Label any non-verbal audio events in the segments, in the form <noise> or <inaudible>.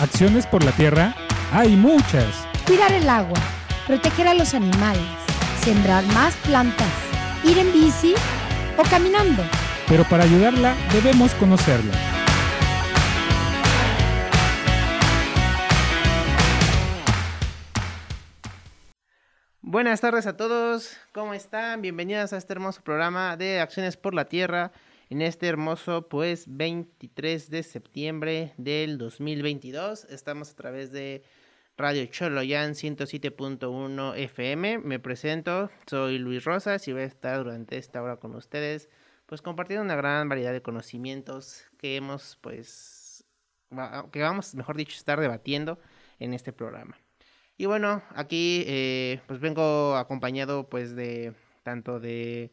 Acciones por la tierra hay muchas. Cuidar el agua, proteger a los animales, sembrar más plantas, ir en bici o caminando. Pero para ayudarla debemos conocerla. Buenas tardes a todos, ¿cómo están? Bienvenidos a este hermoso programa de Acciones por la Tierra en este hermoso pues 23 de septiembre del 2022. Estamos a través de Radio Choloyan 107.1 FM. Me presento, soy Luis Rosas y voy a estar durante esta hora con ustedes pues compartiendo una gran variedad de conocimientos que hemos pues que vamos, mejor dicho, estar debatiendo en este programa. Y bueno, aquí eh, pues vengo acompañado pues de tanto de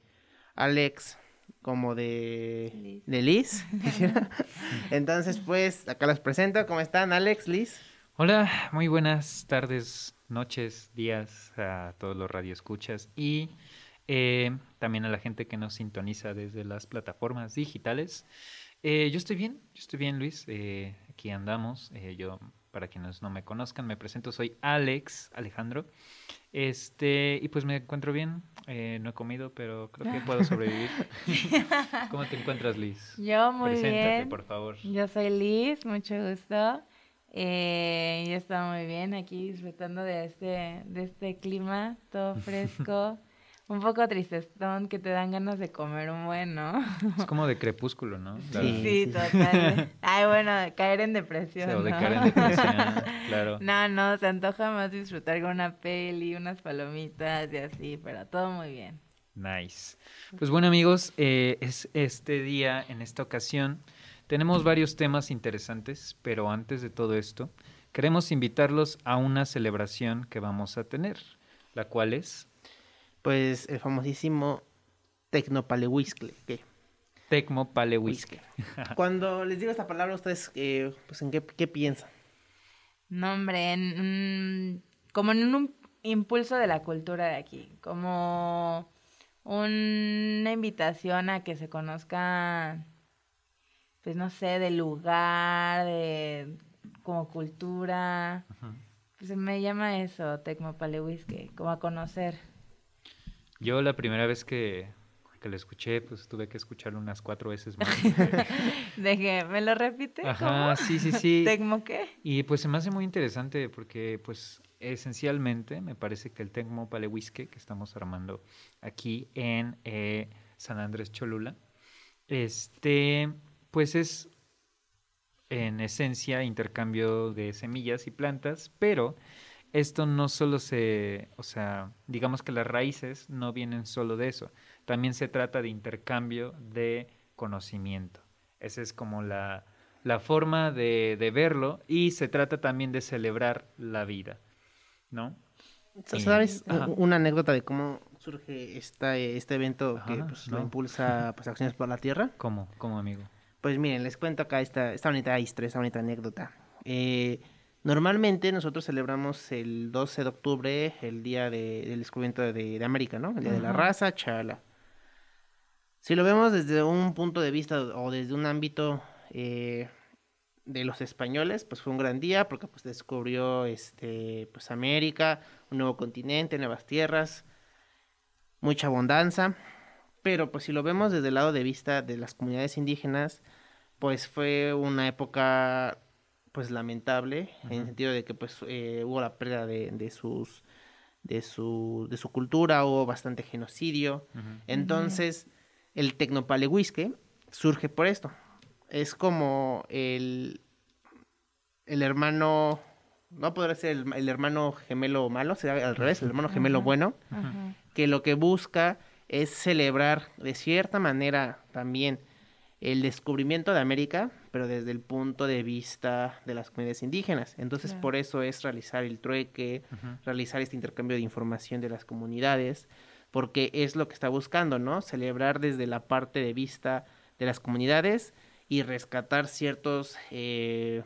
Alex como de Liz. De Liz. <laughs> Entonces pues acá las presento. ¿Cómo están Alex, Liz? Hola, muy buenas tardes, noches, días a todos los radioescuchas y eh, también a la gente que nos sintoniza desde las plataformas digitales. Eh, yo estoy bien, yo estoy bien Luis, eh, aquí andamos, yo para quienes no me conozcan, me presento, soy Alex Alejandro. Este, y pues me encuentro bien, eh, no he comido, pero creo que puedo sobrevivir. <laughs> ¿Cómo te encuentras, Liz? Yo muy Preséntate, bien. por favor. Yo soy Liz, mucho gusto. Eh, yo estoy muy bien aquí disfrutando de este, de este clima todo <laughs> fresco. Un poco tristezón que te dan ganas de comer un buen, ¿no? Es como de crepúsculo, ¿no? Sí, sí, total. Ay, bueno, caer en depresión. O de ¿no? caer en depresión, <laughs> claro. No, no, se antoja más disfrutar con una peli, unas palomitas y así, pero todo muy bien. Nice. Pues bueno, amigos, eh, es este día, en esta ocasión, tenemos varios temas interesantes, pero antes de todo esto, queremos invitarlos a una celebración que vamos a tener, la cual es pues el famosísimo Tecnopalehuiscle. ¿qué? Tecmo Palehuisque. Cuando les digo esta palabra, ustedes, eh, pues, ¿en qué, qué, piensan? No, hombre, en, como en un impulso de la cultura de aquí, como una invitación a que se conozca, pues no sé, del lugar, de como cultura. Uh -huh. Pues me llama eso, Tecmopalehuisque, como a conocer. Yo la primera vez que, que lo escuché, pues tuve que escucharlo unas cuatro veces más. <laughs> ¿De qué? ¿Me lo repite? Ajá, ¿Cómo? sí, sí, sí. ¿Tecmo qué? Y pues se me hace muy interesante porque pues esencialmente me parece que el Tecmo Palehuisque que estamos armando aquí en eh, San Andrés Cholula, este, pues es en esencia intercambio de semillas y plantas, pero esto no solo se, o sea, digamos que las raíces no vienen solo de eso, también se trata de intercambio de conocimiento. Esa es como la, la forma de, de, verlo y se trata también de celebrar la vida, ¿no? ¿Sabes y, una anécdota de cómo surge esta, este evento ajá, que pues, no. lo impulsa pues, Acciones por la Tierra? ¿Cómo? ¿Cómo, amigo? Pues miren, les cuento acá esta, esta bonita historia, esta bonita anécdota. Eh, Normalmente nosotros celebramos el 12 de octubre, el día de, del descubrimiento de, de, América, ¿no? El día uh -huh. de la raza, chala. Si lo vemos desde un punto de vista o desde un ámbito eh, de los españoles, pues fue un gran día porque pues descubrió este, pues América, un nuevo continente, nuevas tierras, mucha abundancia. Pero pues si lo vemos desde el lado de vista de las comunidades indígenas, pues fue una época pues lamentable uh -huh. en el sentido de que pues eh, hubo la pérdida de, de, sus de su de su cultura hubo bastante genocidio uh -huh. entonces uh -huh. el tecnopalehuisque surge por esto es como el el hermano no podrá ser el, el hermano gemelo malo será al revés el hermano gemelo bueno que lo que busca es celebrar de cierta manera también el descubrimiento de América, pero desde el punto de vista de las comunidades indígenas. Entonces, claro. por eso es realizar el trueque, uh -huh. realizar este intercambio de información de las comunidades, porque es lo que está buscando, ¿no? Celebrar desde la parte de vista de las comunidades y rescatar ciertos, eh,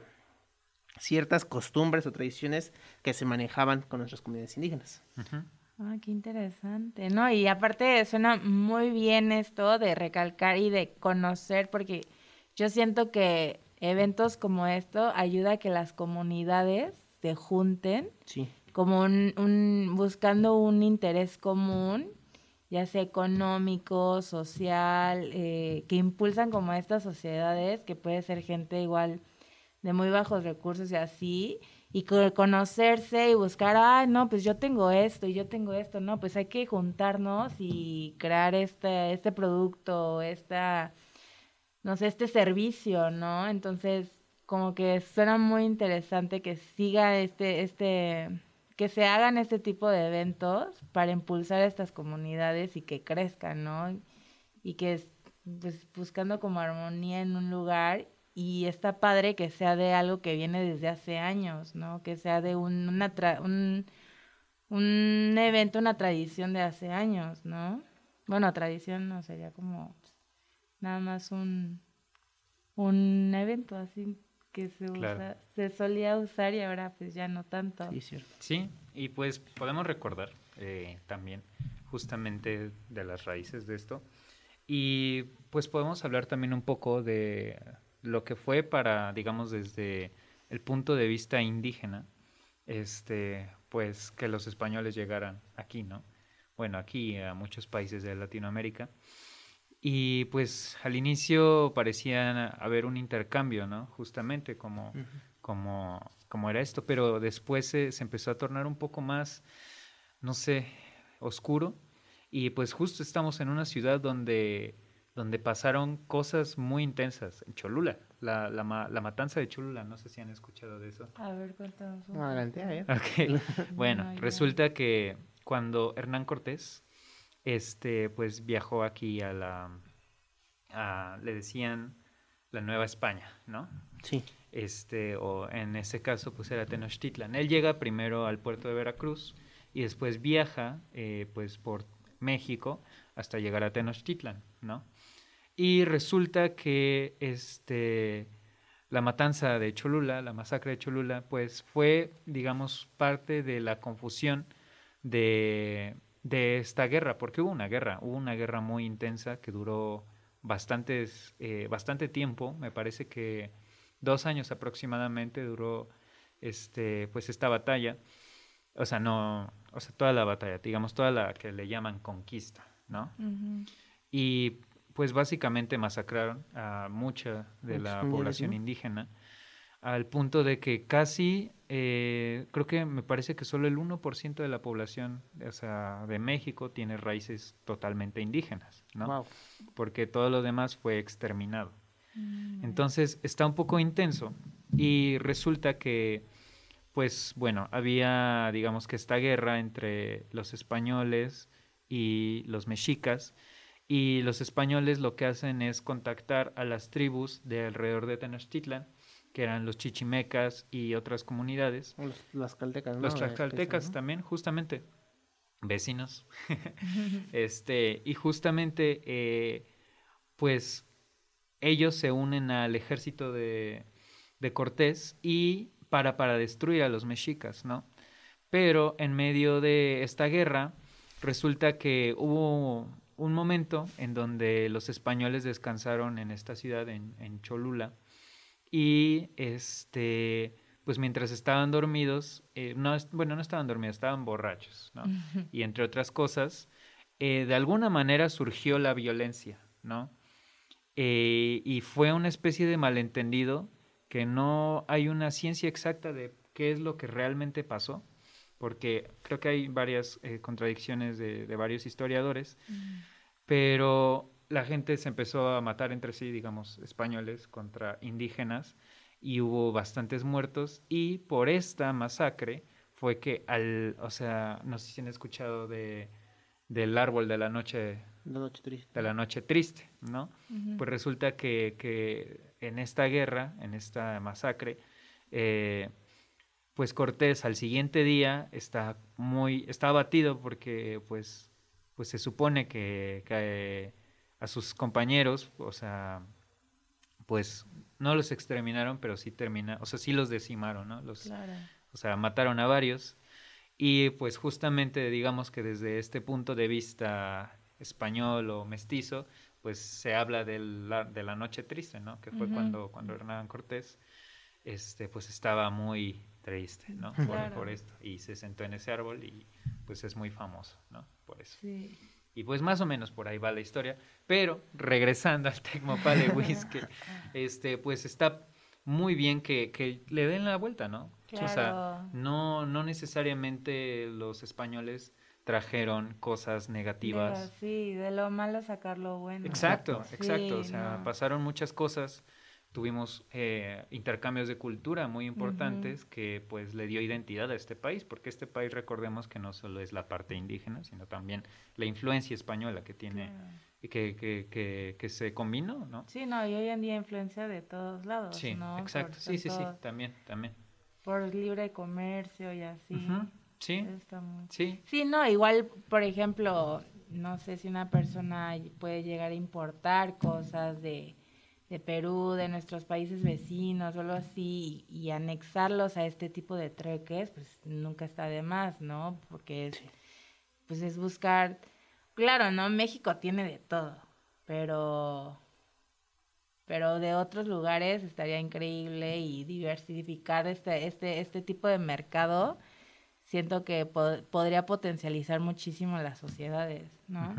ciertas costumbres o tradiciones que se manejaban con nuestras comunidades indígenas. Uh -huh. Ah, qué interesante, ¿no? Y aparte suena muy bien esto de recalcar y de conocer, porque yo siento que eventos como esto ayuda a que las comunidades se junten Sí. como un, un- buscando un interés común, ya sea económico, social, eh, que impulsan como estas sociedades, que puede ser gente igual de muy bajos recursos y así, y co- conocerse y buscar, ah, no, pues yo tengo esto y yo tengo esto, no, pues hay que juntarnos y crear este, este producto, esta, no sé, este servicio, ¿no? Entonces, como que suena muy interesante que siga este, este, que se hagan este tipo de eventos para impulsar estas comunidades y que crezcan, ¿no? Y que es, pues buscando como armonía en un lugar y está padre que sea de algo que viene desde hace años, ¿no? Que sea de un, una tra- un, un evento, una tradición de hace años, ¿no? Bueno, tradición no sería como nada más un, un evento así que se Claro. usa, se solía usar y ahora pues ya no tanto. Sí, es cierto. Sí, y pues podemos recordar eh, también justamente de las raíces de esto. Y pues podemos hablar también un poco de lo que fue para, digamos, desde el punto de vista indígena, este, pues que los españoles llegaran aquí, ¿no? Bueno, aquí a muchos países de Latinoamérica. Y pues al inicio parecía haber un intercambio, ¿no? Justamente como, como, como era esto, pero después se, se empezó a tornar un poco más, no sé, oscuro. Y pues justo estamos en una ciudad donde, donde pasaron cosas muy intensas, en Cholula, la, la, ma- la matanza de Cholula, no sé si han escuchado de eso. A ver, cuéntanos. un No, adelante, a <laughs> bueno, No, resulta que cuando Hernán Cortés, este, pues viajó aquí a la, a- le decían la Nueva España, ¿no? Sí. Este, o en ese caso, pues era Tenochtitlan. Él llega primero al puerto de Veracruz y después viaja, eh, pues por México hasta llegar a Tenochtitlan, ¿no? Y resulta que este, la matanza de Cholula, la masacre de Cholula, pues fue, digamos, parte de la confusión de, de esta guerra, porque hubo una guerra, hubo una guerra muy intensa que duró bastantes, eh, bastante tiempo, me parece que dos años aproximadamente duró este, pues esta batalla, o sea, no, o sea, toda la batalla, digamos, toda la que le llaman conquista, ¿no? Y pues básicamente masacraron a mucha de Muchos la población ¿no? indígena, al punto de que casi, eh, creo que me parece que solo el 1% de la población, o sea, de México tiene raíces totalmente indígenas, ¿no? Wow. Porque todo lo demás fue exterminado. Mm. Entonces está un poco intenso y resulta que, pues bueno, había, digamos que esta guerra entre los españoles y los mexicas y los españoles lo que hacen es contactar a las tribus de alrededor de Tenochtitlan, que eran los chichimecas y otras comunidades, Los, las caltecas, ¿no? los De- tlaxcaltecas también, justamente, vecinos. <laughs> <laughs> este, y justamente, eh, pues, ellos se unen al ejército de, de Cortés y para, para destruir a los mexicas, ¿no? Pero en medio de esta guerra, resulta que hubo un momento en donde los españoles descansaron en esta ciudad, en, en Cholula, y este, pues mientras estaban dormidos, eh, no, bueno, no estaban dormidos, estaban borrachos, ¿no? Y entre otras cosas, eh, de alguna manera surgió la violencia, ¿no? Eh, y fue una especie de malentendido que no hay una ciencia exacta de qué es lo que realmente pasó, porque creo que hay varias eh, contradicciones de, de varios historiadores, pero la gente se empezó a matar entre sí, digamos, españoles contra indígenas, y hubo bastantes muertos, y por esta masacre fue que al, o sea, no sé si han escuchado de, del árbol de la noche La noche triste. de la noche triste, ¿no? Pues resulta que, que en esta guerra, en esta masacre, eh, pues Cortés al siguiente día está muy, está abatido porque pues, pues se supone que, que a sus compañeros, o sea, pues no los exterminaron, pero sí termina, o sea, sí los decimaron, ¿no? Los, Claro. o sea, mataron a varios. Y pues justamente digamos que desde este punto de vista español o mestizo, pues se habla de la, de la noche triste, ¿no? Que fue cuando, cuando Hernán Cortés, este, pues estaba muy triste, ¿no? Por, Claro. por esto. Y se sentó en ese árbol y pues es muy famoso, ¿no? Por eso. Sí. Y pues más o menos por ahí va la historia. Pero regresando al Tecmopale Whisky, <laughs> este, pues está muy bien que, que le den la vuelta, ¿no? O sea, Claro. no, no necesariamente los españoles trajeron cosas negativas. Pero sí, de lo malo sacar lo bueno. Exacto, Sí, exacto. O sea, no. pasaron muchas cosas. Tuvimos eh, intercambios de cultura muy importantes que pues le dio identidad a este país, porque este país recordemos que no solo es la parte indígena, sino también la influencia española que tiene, Claro. que, que, que, que se combinó, ¿no? Sí, no, y hoy en día influencia de todos lados, Sí, ¿no? exacto. Por Sí, sí, sí, también, también. Por libre comercio y así. Sí, muy... sí, Sí, no, igual, por ejemplo, no sé si una persona puede llegar a importar cosas de, de Perú, de nuestros países vecinos o algo así, y, y anexarlos a este tipo de treques, pues nunca está de más, ¿no? Porque es, pues es buscar, claro, ¿no? México tiene de todo, pero, pero de otros lugares estaría increíble y diversificar este, este, este tipo de mercado siento que po- podría potencializar muchísimo las sociedades, ¿no?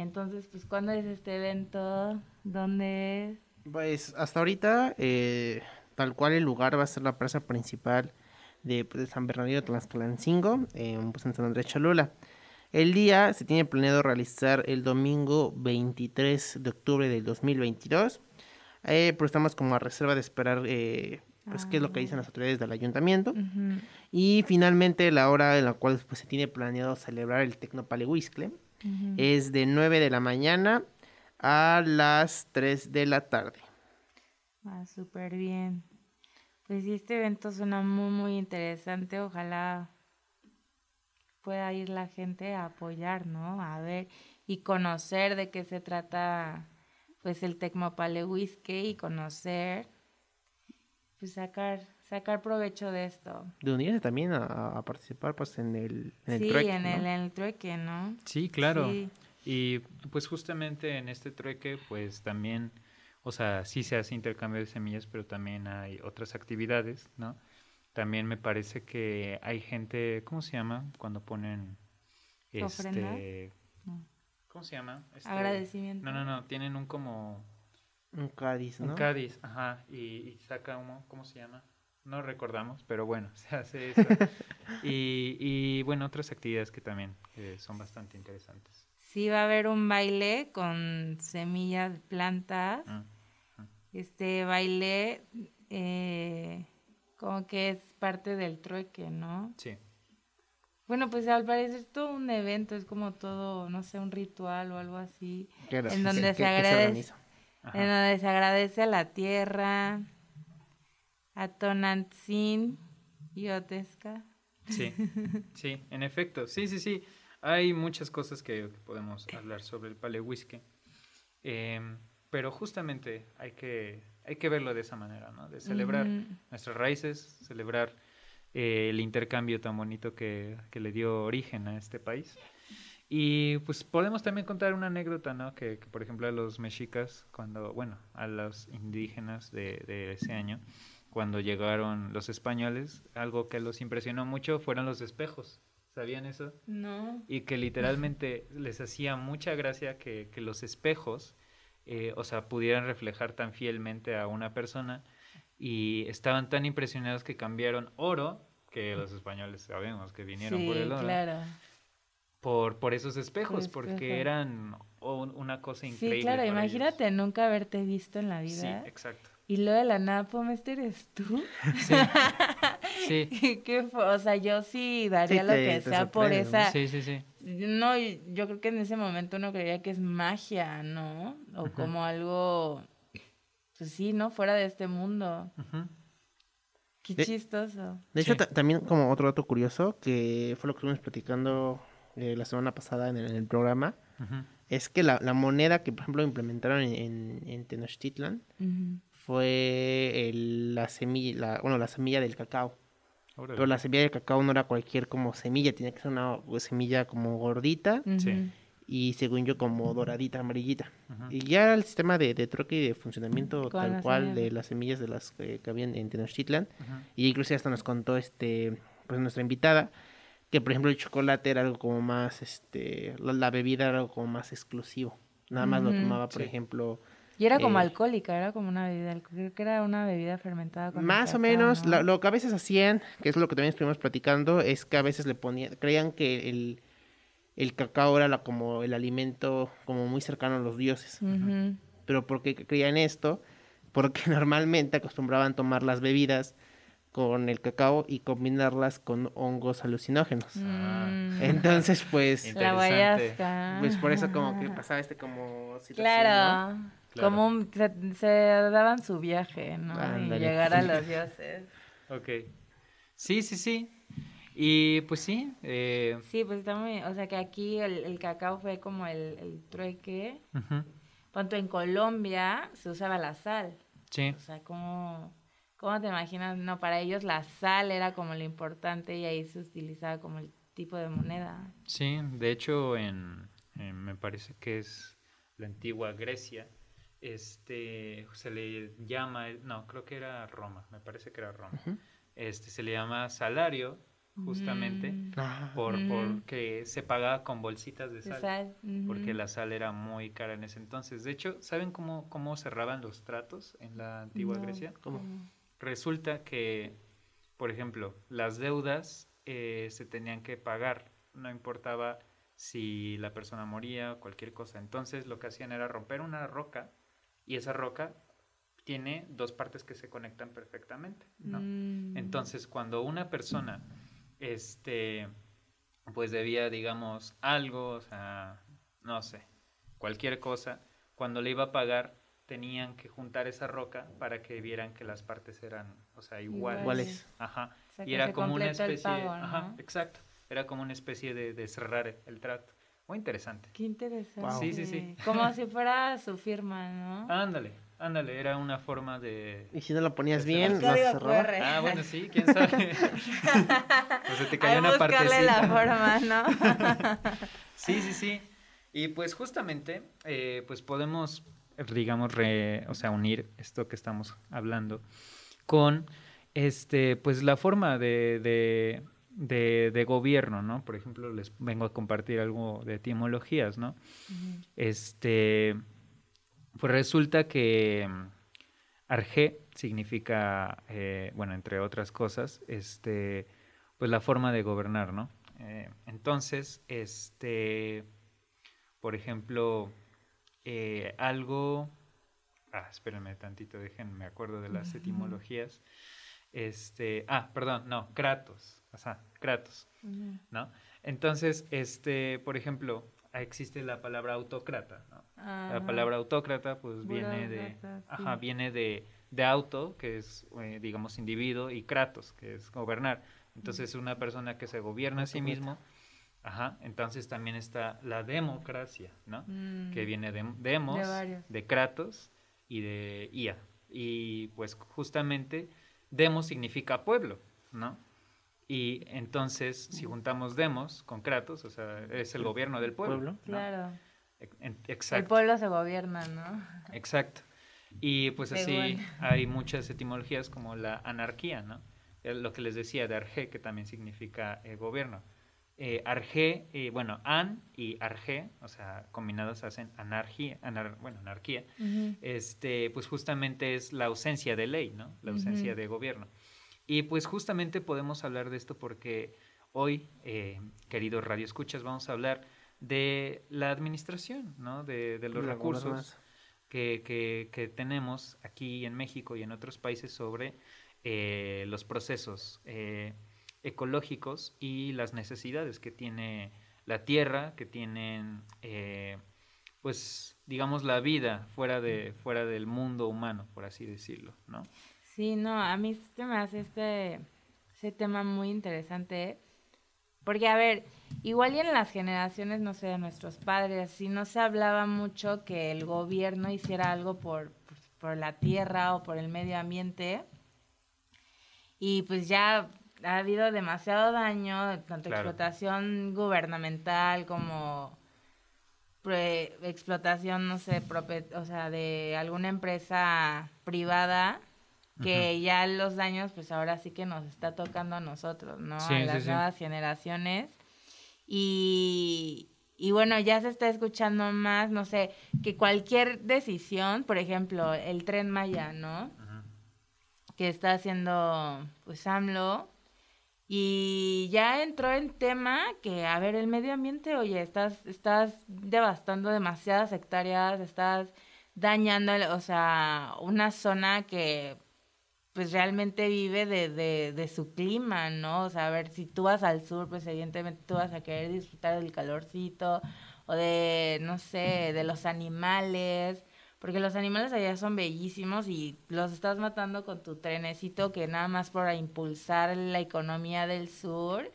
Entonces, pues, ¿cuándo es este evento? ¿Dónde es? Pues hasta ahorita, eh, tal cual el lugar va a ser la plaza principal de, pues, de San Bernardino Tlaxcalancingo, en, pues, en San Andrés Cholula. El día se tiene planeado realizar el domingo 23 de octubre del 2022, eh, pero estamos como a reserva de esperar eh, pues, qué es lo que dicen las autoridades del ayuntamiento. Y finalmente la hora en la cual pues, se tiene planeado celebrar el Tecnopalehuiscle es de 9 de la mañana a las 3 de la tarde. Ah, súper bien. Pues sí, este evento suena muy, muy interesante. Ojalá pueda ir la gente a apoyar, ¿no? A ver y conocer de qué se trata, pues, el Tecmopale Whisky y conocer, pues, sacar, sacar provecho de esto. De unirse también a, a participar pues en el, en el sí, trueque, en, ¿no? el, en el trueque, ¿no? Sí, claro. Sí. Y pues justamente en este trueque, pues también, o sea, sí se hace intercambio de semillas, pero también hay otras actividades, ¿no? También me parece que hay gente, ¿cómo se llama? Cuando ponen este No. ¿Cómo se llama? Este, Agradecimiento. No, no, no, tienen un como Un Cádiz, ¿no? un Cádiz, ajá, y, y saca humo, ¿cómo se llama? No recordamos, pero bueno, <laughs> se hace eso. <laughs> y, y bueno, otras actividades que también eh, son bastante interesantes. Sí, va a haber un baile con semillas, plantas. Mm. Este baile eh, como que es parte del trueque, ¿no? Sí. Bueno, pues al parecer es todo un evento, es como todo, no sé, un ritual o algo así, en donde se que agradece. Ajá. en donde se agradece a la tierra, a Tonantzin y Otesca. Sí, <laughs> sí, en efecto. Sí, sí, sí. Hay muchas cosas que, que podemos hablar sobre el pale whisky. Em, pero justamente hay que, hay que verlo de esa manera, ¿no? De celebrar nuestras raíces, celebrar eh, el intercambio tan bonito que, que le dio origen a este país. Y pues podemos también contar una anécdota, ¿no? Que, que, por ejemplo a los mexicas, cuando, bueno, a los indígenas de, de ese año, cuando llegaron los españoles, algo que los impresionó mucho fueron los espejos. ¿Sabían eso? No. Y que literalmente <laughs> les hacía mucha gracia que, que los espejos, eh, o sea, pudieran reflejar tan fielmente a una persona y estaban tan impresionados que cambiaron oro, que los españoles sabemos que vinieron Sí, por el oro, claro. por, por esos espejos, Por porque eran un- una cosa increíble. Sí, claro, ellos. imagínate nunca haberte visto en la Sí, vida. exacto. Y lo de la nada, Pomester, ¿eres tú? <laughs> Sí, sí, <laughs> ¿Qué, fue? O sea, yo sí daría Sí, lo que te sea por esa... sí, sí, sí. No, yo creo que en ese momento uno creería que es magia, ¿no? O como algo, pues sí, ¿no? Fuera de este mundo. Ujú. Qué De- chistoso. De hecho, Sí. también como otro dato curioso, que fue lo que estuvimos platicando eh, la semana pasada en el, en el programa, es que la, la moneda que, por ejemplo, implementaron en, en, en Tenochtitlan. Fue el- la semilla, la, bueno, la semilla del cacao. Órale. Pero la semilla del cacao no era cualquier como semilla, tenía que ser una semilla como gordita y según yo como doradita, amarillita. Y ya el sistema de, de troque y de funcionamiento tal cual de las semillas de las que, que habían en Tenochtitlan. Y incluso hasta nos contó este pues nuestra invitada que por ejemplo el chocolate era algo como más este la, la bebida era algo como más exclusivo. Nada más lo tomaba, por Sí. ejemplo, Y era como Eh, alcohólica, era como una bebida, creo que era una bebida fermentada con el Más o menos, ¿no? la- lo que a veces hacían, que es lo que también estuvimos platicando, es que a veces le ponían, creían que el, el cacao era la- como el alimento como muy cercano a los dioses. Pero ¿por qué creían esto? Porque <laughs> normalmente acostumbraban tomar las bebidas con el cacao y combinarlas con hongos alucinógenos. Ah. Mm. Entonces, pues, La Interesante. guayasca. pues por eso como que pasaba este como situación, Claro. ¿no? Claro. Como un- se, se daban su viaje, ¿no? Ándale. Y llegar a <laughs> los dioses. Ok. Sí, sí, sí. Y pues sí. eh, Sí, pues está muy... O sea que aquí el, el cacao fue como el, el trueque. ujú, Cuanto en Colombia se usaba la sal. Sí. O sea, ¿cómo, ¿cómo te imaginas? No, para ellos la sal era como lo importante y ahí se utilizaba como el tipo de moneda. Sí, de hecho, en, en- me parece que es la antigua Grecia, este, se le llama, no, creo que era Roma, me parece que era Roma, este, se le llama salario, justamente, Mm, Ah, por, porque se pagaba con bolsitas de de sal, porque la sal era muy cara en ese entonces. De hecho, ¿saben cómo, cómo cerraban los tratos en la antigua No, Grecia? ¿Cómo? Resulta que, por ejemplo, las deudas eh, se tenían que pagar, no importaba si la persona moría o cualquier cosa. Entonces lo que hacían era romper una roca y esa roca tiene dos partes que se conectan perfectamente, ¿no? Mm. Entonces cuando una persona, este, pues debía, digamos, algo, o sea, no sé, cualquier cosa, cuando le iba a pagar tenían que juntar esa roca para que vieran que las partes eran, o sea, iguales. Iguales. Ajá. O sea, y era como una especie, pago, ¿no? ajá, exacto. Era como una especie de, de cerrar el, trato. Muy interesante. Qué interesante. Wow. Sí, sí, sí. Como <laughs> si fuera su firma, ¿no? Ándale, ándale, era una forma de Y si no lo ponías bien, no se. Ah, bueno, sí, quién sabe. <laughs> pues se te cayó una buscarle la forma, ¿no? <laughs> Sí, sí, sí. Y pues justamente, eh, pues podemos, digamos, re- o sea, unir esto que estamos hablando con, este, pues la forma de, de, de, de gobierno, ¿no? Por ejemplo, les vengo a compartir algo de etimologías, ¿no? Este, pues resulta que mm, Arge significa, eh, bueno, entre otras cosas, este, pues la forma de gobernar, ¿no? Eh, entonces, este, por ejemplo, eh, algo, ah, espérenme tantito, déjenme, me acuerdo de las etimologías. Este, ah, perdón, no, Kratos, o sea, Kratos. ¿no? Entonces, este, por ejemplo, existe la palabra autócrata, ¿no? La palabra autócrata, pues viene de, ajá, viene de, de auto, que es, eh, digamos, individuo, y kratos, que es gobernar. Entonces, una persona que se gobierna a sí mismo, ajá, entonces también está la democracia, ¿no? Mm. Que viene de demos, De kratos y de ia. Y pues justamente demos significa pueblo, ¿no? Y entonces, si juntamos demos con kratos, o sea, es el gobierno del pueblo. Pueblo. ¿no? Claro. Ex- en- El Exacto. pueblo se gobierna, ¿no? Exacto. Y pues así hay muchas etimologías como la anarquía, ¿no? Lo que les decía de arge, que también significa eh, gobierno. Eh, arge, eh, bueno, an y arge, o sea, combinados hacen anarquía, anar- bueno, anarquía. Este, pues justamente es la ausencia de ley, ¿no? La ausencia de gobierno. Y pues justamente podemos hablar de esto porque hoy, eh, queridos radioescuchas, vamos a hablar de la administración, ¿no? De, de los La recursos que, que- que tenemos aquí en México y en otros países sobre eh, los procesos eh, ecológicos y las necesidades que tiene la tierra, que tienen, eh, pues, digamos, la vida fuera, de, fuera del mundo humano, por así decirlo, ¿no? Sí, no, a mí se me hace este, ese tema muy interesante. Porque, a ver, igual y en las generaciones, no sé, de nuestros padres, si no se hablaba mucho que el gobierno hiciera algo por, pues, por la tierra o por el medio ambiente. Y pues ya ha habido demasiado daño, tanto Claro. explotación gubernamental como pre- explotación, no sé, o sea, de alguna empresa privada que ya los daños, pues ahora sí que nos está tocando a nosotros, ¿no? Sí, a las sí. nuevas generaciones. Y, y bueno, ya se está escuchando más, no sé, que cualquier decisión, por ejemplo, el tren Maya, ¿no? Que está haciendo, pues, AMLO. Y ya entró en tema que, a ver, el medio ambiente, oye, estás, estás devastando demasiadas hectáreas, estás dañando, o sea, una zona que pues realmente vive de, de, de su clima, ¿no? O sea, a ver, si tú vas al sur, pues evidentemente tú vas a querer disfrutar del calorcito o de, no sé, de los animales, porque los animales allá son bellísimos y los estás matando con tu trenecito que nada más para impulsar la economía del sur.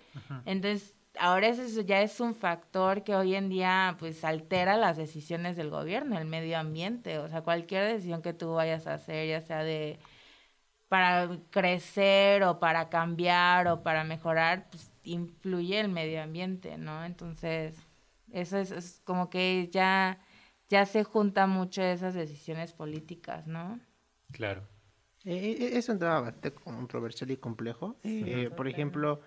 Entonces, ahora eso ya es un factor que hoy en día pues altera las decisiones del gobierno, el medio ambiente, o sea, cualquier decisión que tú vayas a hacer, ya sea de para crecer o para cambiar o para mejorar, pues influye el medio ambiente, ¿no? Entonces, eso es, es como que ya, ya se junta mucho esas decisiones políticas, ¿no? Claro. Eh, eh, es un tema bastante controversial y complejo. Eh, por ejemplo,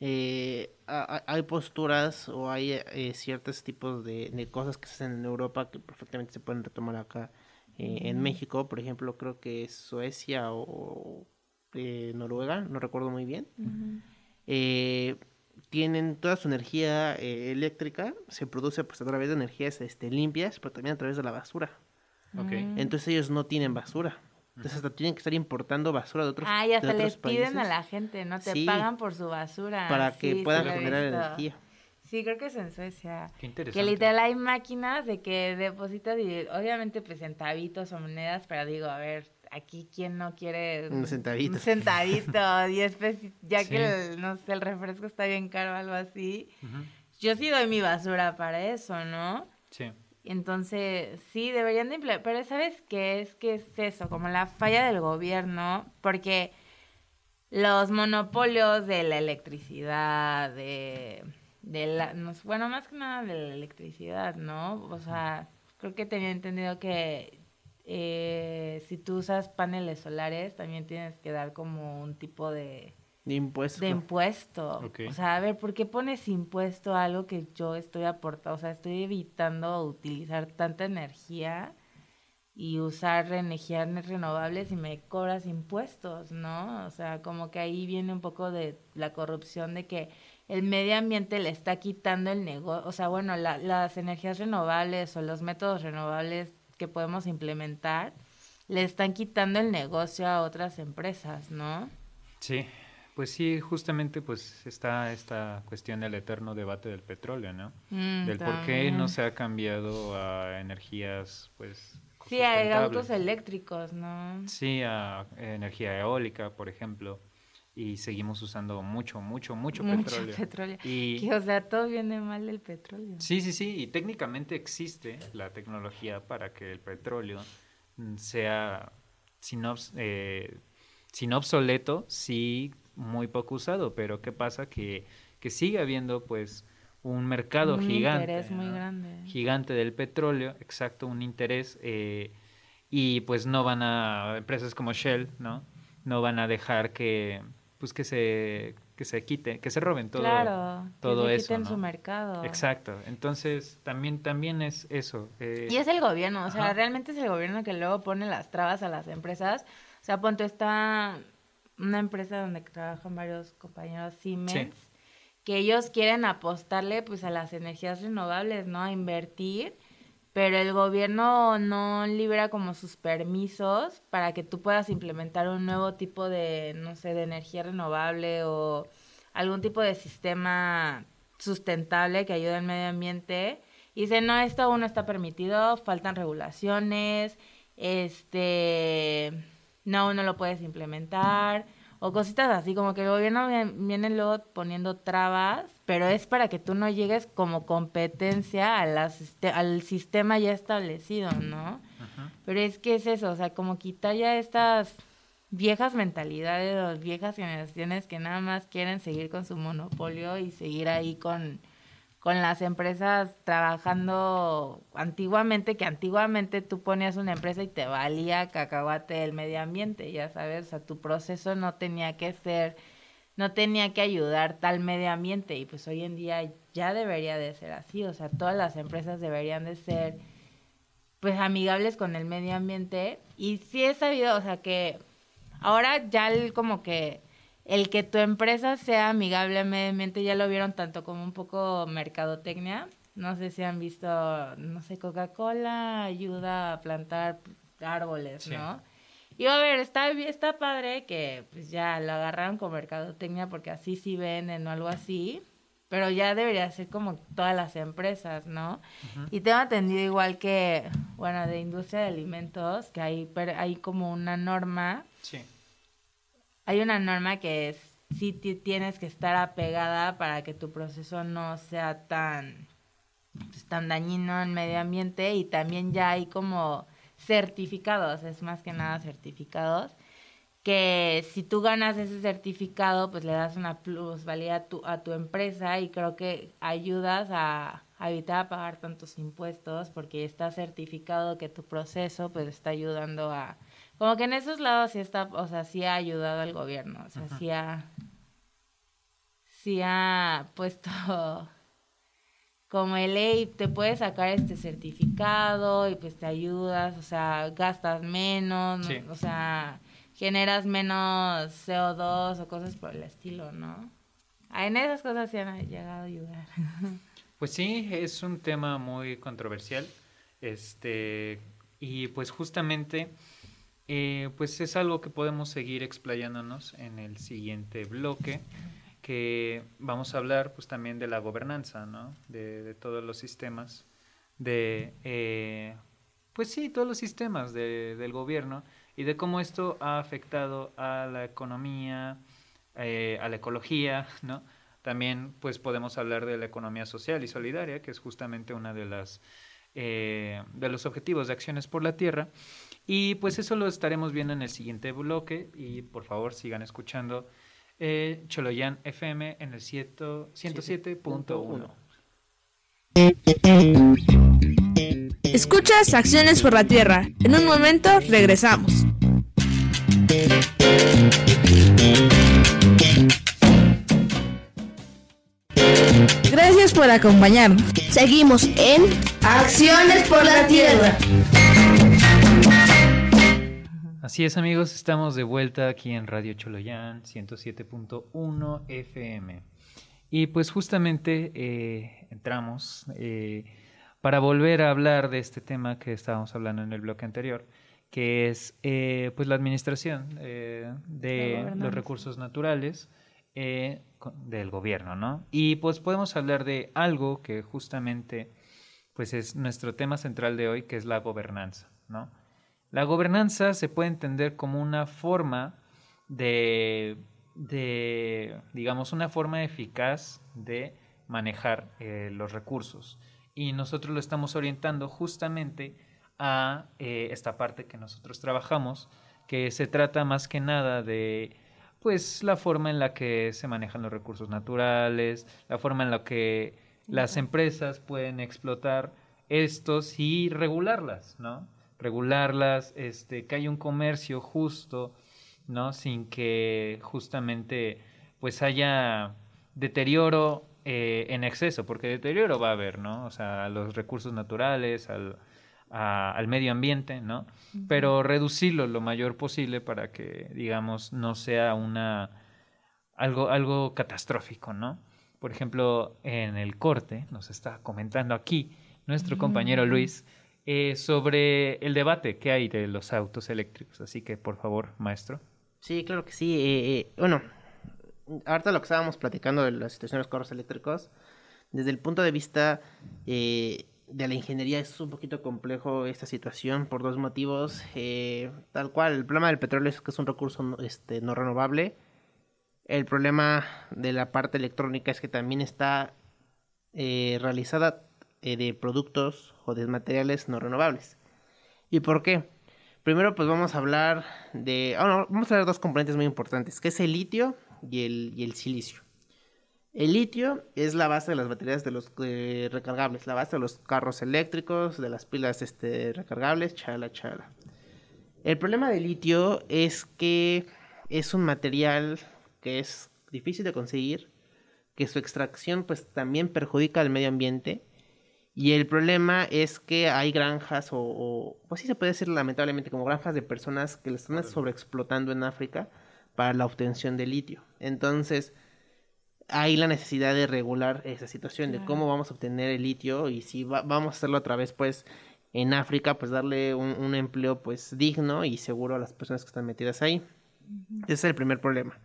eh, ha- ha- hay posturas o hay eh, ciertos tipos de, de cosas que se hacen en Europa que perfectamente se pueden retomar acá eh, en México. Por ejemplo, creo que es Suecia o eh, Noruega, no recuerdo muy bien. Eh, tienen toda su energía eh, eléctrica, se produce pues a través de energías este, limpias, pero también a través de la basura. Ok. Entonces ellos no tienen basura. Entonces hasta tienen que estar importando basura de otros, Ah, y de hasta otros les piden a países la gente, ¿no? Te Sí. pagan por su basura. para que Sí, sí puedan he generar energía. Sí, creo que es en Suecia. Qué Que interesante. literal hay máquinas de que depositas y obviamente pues centavitos o monedas, pero digo, a ver, aquí quién no quiere Un centavito. Un centavito, <laughs> 10 pesos, ya Sí. que el, no sé, el refresco está bien caro o algo así. Yo sí doy mi basura para eso, ¿no? Sí. Entonces, sí, deberían de implementar, pero ¿sabes qué es? Que es eso, como la falla del gobierno, porque los monopolios de la electricidad, de, de la, bueno, más que nada de la electricidad, ¿no? O sea, creo que tenía entendido que eh, si tú usas paneles solares, también tienes que dar como un tipo de, De impuestos. de impuesto. O sea, a ver, ¿por qué pones impuesto a algo que yo estoy aportando? O sea, estoy evitando utilizar tanta energía y usar energías renovables y me cobras impuestos, ¿no? O sea, como que ahí viene un poco de la corrupción de que el medio ambiente le está quitando el negocio, o sea, bueno, la- las energías renovables o los métodos renovables que podemos implementar le están quitando el negocio a otras empresas, ¿no? Sí, pues sí, justamente pues está esta cuestión del eterno debate del petróleo, ¿no? Mm, del por qué no se ha cambiado a energías, pues... Sí, sustentables. autos eléctricos, ¿no? Sí, a energía eólica, por ejemplo, y seguimos usando mucho, mucho, mucho, Mucho petróleo. petróleo. Y Que, o sea, todo viene mal del petróleo. sí, sí, sí, y técnicamente existe la tecnología para que el petróleo mm, sea, si no, obs- eh, si no obsoleto, sí muy poco usado, pero ¿qué pasa? Que, que sigue habiendo pues un mercado Un gigante. interés muy ¿no? grande. Gigante del petróleo, exacto, un interés, eh, y pues no van a, empresas como Shell, ¿no? No van a dejar que, pues que se, que se quite, que se roben todo, claro, todo que se eso, quiten ¿no? su mercado. Exacto. Entonces, también, también es eso. eh, Y es el gobierno, o sea, Ajá. realmente es el gobierno que luego pone las trabas a las empresas. O sea, ponte está una empresa donde trabajan varios compañeros Siemens, que ellos quieren apostarle pues a las energías renovables, ¿no? A invertir, pero el gobierno no libera como sus permisos para que tú puedas implementar un nuevo tipo de, no sé, de energía renovable o algún tipo de sistema sustentable que ayude al medio ambiente. Y dice, no, esto aún no está permitido, faltan regulaciones, este, no, no lo puedes implementar, o cositas así, como que el gobierno vi- viene luego poniendo trabas, pero es para que tú no llegues como competencia a la al sistema ya establecido, ¿no? Ajá. Pero es que es eso, o sea, como quitar ya estas viejas mentalidades o viejas generaciones que nada más quieren seguir con su monopolio y seguir ahí con, con las empresas trabajando antiguamente, que antiguamente tú ponías una empresa y te valía cacahuate el medio ambiente, ya sabes, o sea, tu proceso no tenía que ser, no tenía que ayudar tal medio ambiente y pues hoy en día ya debería de ser así, o sea, todas las empresas deberían de ser pues amigables con el medio ambiente y sí he sabido, o sea, que ahora ya el, como que el que tu empresa sea amigable medio ambiente ya lo vieron tanto como un poco mercadotecnia. No sé si han visto, no sé, Coca-Cola ayuda a plantar árboles, ¿no? Y a ver, está, está padre que pues ya lo agarraron con mercadotecnia porque así sí venden o algo así, pero ya debería ser como todas las empresas, ¿no? Y tengo entendido igual que, bueno, de industria de alimentos, que hay, hay como una norma Sí. Hay una norma que es sí ti- tienes que estar apegada para que tu proceso no sea tan, pues, tan dañino en medio ambiente y también ya hay como certificados, es más que nada certificados, que si tú ganas ese certificado, pues le das una plusvalía a tu, a tu empresa y creo que ayudas a, a evitar pagar tantos impuestos porque está certificado que tu proceso pues está ayudando a... Como que en esos lados sí está, o sea, sí ha ayudado al gobierno, o sea, sí ha... Sí ha puesto <laughs> como el ley, te puedes sacar este certificado y pues te ayudas, o sea, gastas menos, ¿no? Sí. o sea, generas menos CO2 o cosas por el estilo, ¿no? Ah, En esas cosas sí han llegado a ayudar. <laughs> Pues sí, es un tema muy controversial. Este, y pues justamente, eh, pues es algo que podemos seguir explayándonos en el siguiente bloque, que vamos a hablar pues también de la gobernanza, ¿no? De, todos los sistemas, de, eh, pues sí, todos los sistemas de- del gobierno y de cómo esto ha afectado a la economía, eh, a la ecología, ¿no? También pues podemos hablar de la economía social y solidaria, que es justamente una de las de los objetivos de acciones por la tierra. Y pues eso lo estaremos viendo en el siguiente bloque y por favor sigan escuchando eh, Choloyan FM en el cieto- 107.1. Escuchas Acciones por la Tierra. En un momento regresamos. Gracias por acompañarnos. Seguimos en Acciones por la Tierra. Así es amigos, estamos de vuelta aquí en Radio Choloyan 107.1 FM. Y pues justamente eh, entramos eh, para volver a hablar de este tema que estábamos hablando en el bloque anterior, que es eh, pues la administración de los recursos naturales del gobierno, ¿no? Y pues podemos hablar de algo que justamente pues es nuestro tema central de hoy, que es la gobernanza, ¿no? La gobernanza se puede entender como una forma de, de, digamos, una forma eficaz de manejar eh, los recursos. Y nosotros lo estamos orientando justamente a eh, esta parte que nosotros trabajamos, que se trata más que nada de pues la forma en la que se manejan los recursos naturales, la forma en la que las empresas pueden explotar estos y regularlas, ¿no? Regularlas, este, que haya un comercio justo, ¿no? Sin que justamente pues haya deterioro eh, en exceso, porque deterioro va a haber, ¿no? O sea, a los recursos naturales, al, a- al medio ambiente, ¿no? Pero reducirlo lo mayor posible para que, digamos, no sea una algo, algo catastrófico, ¿no? Por ejemplo, en el corte, nos está comentando aquí nuestro compañero Luis eh, sobre el debate que hay de los autos eléctricos. Así que, por favor, maestro. Sí, claro que sí. eh, eh, bueno, ahorita lo que estábamos platicando de la situación de los carros eléctricos, desde el punto de vista eh, de la ingeniería es un poquito complejo esta situación por dos motivos. tal cual, el problema del petróleo es que es un recurso no, este, no renovable. El problema de la parte electrónica es que también está realizada eh, de productos o de materiales no renovables. ¿Y por qué? Primero pues vamos a hablar de... ah, vamos a hablar de dos componentes muy importantes, que es el litio y el, y el silicio. El litio es la base de las baterías de los eh, recargables, la base de los carros eléctricos, de las pilas este, recargables, chala, chala. El problema del litio es que es un material que es difícil de conseguir, que su extracción pues también perjudica al medio ambiente y el problema es que hay granjas o, o pues sí se puede decir lamentablemente como granjas de personas que le están sobreexplotando en África para la obtención de litio. Entonces, hay la necesidad de regular esa situación, de cómo vamos a obtener el litio y si vamos a hacerlo otra vez, pues, en África, pues darle un, empleo, pues, digno y seguro a las personas que están metidas ahí. Ese es el primer problema.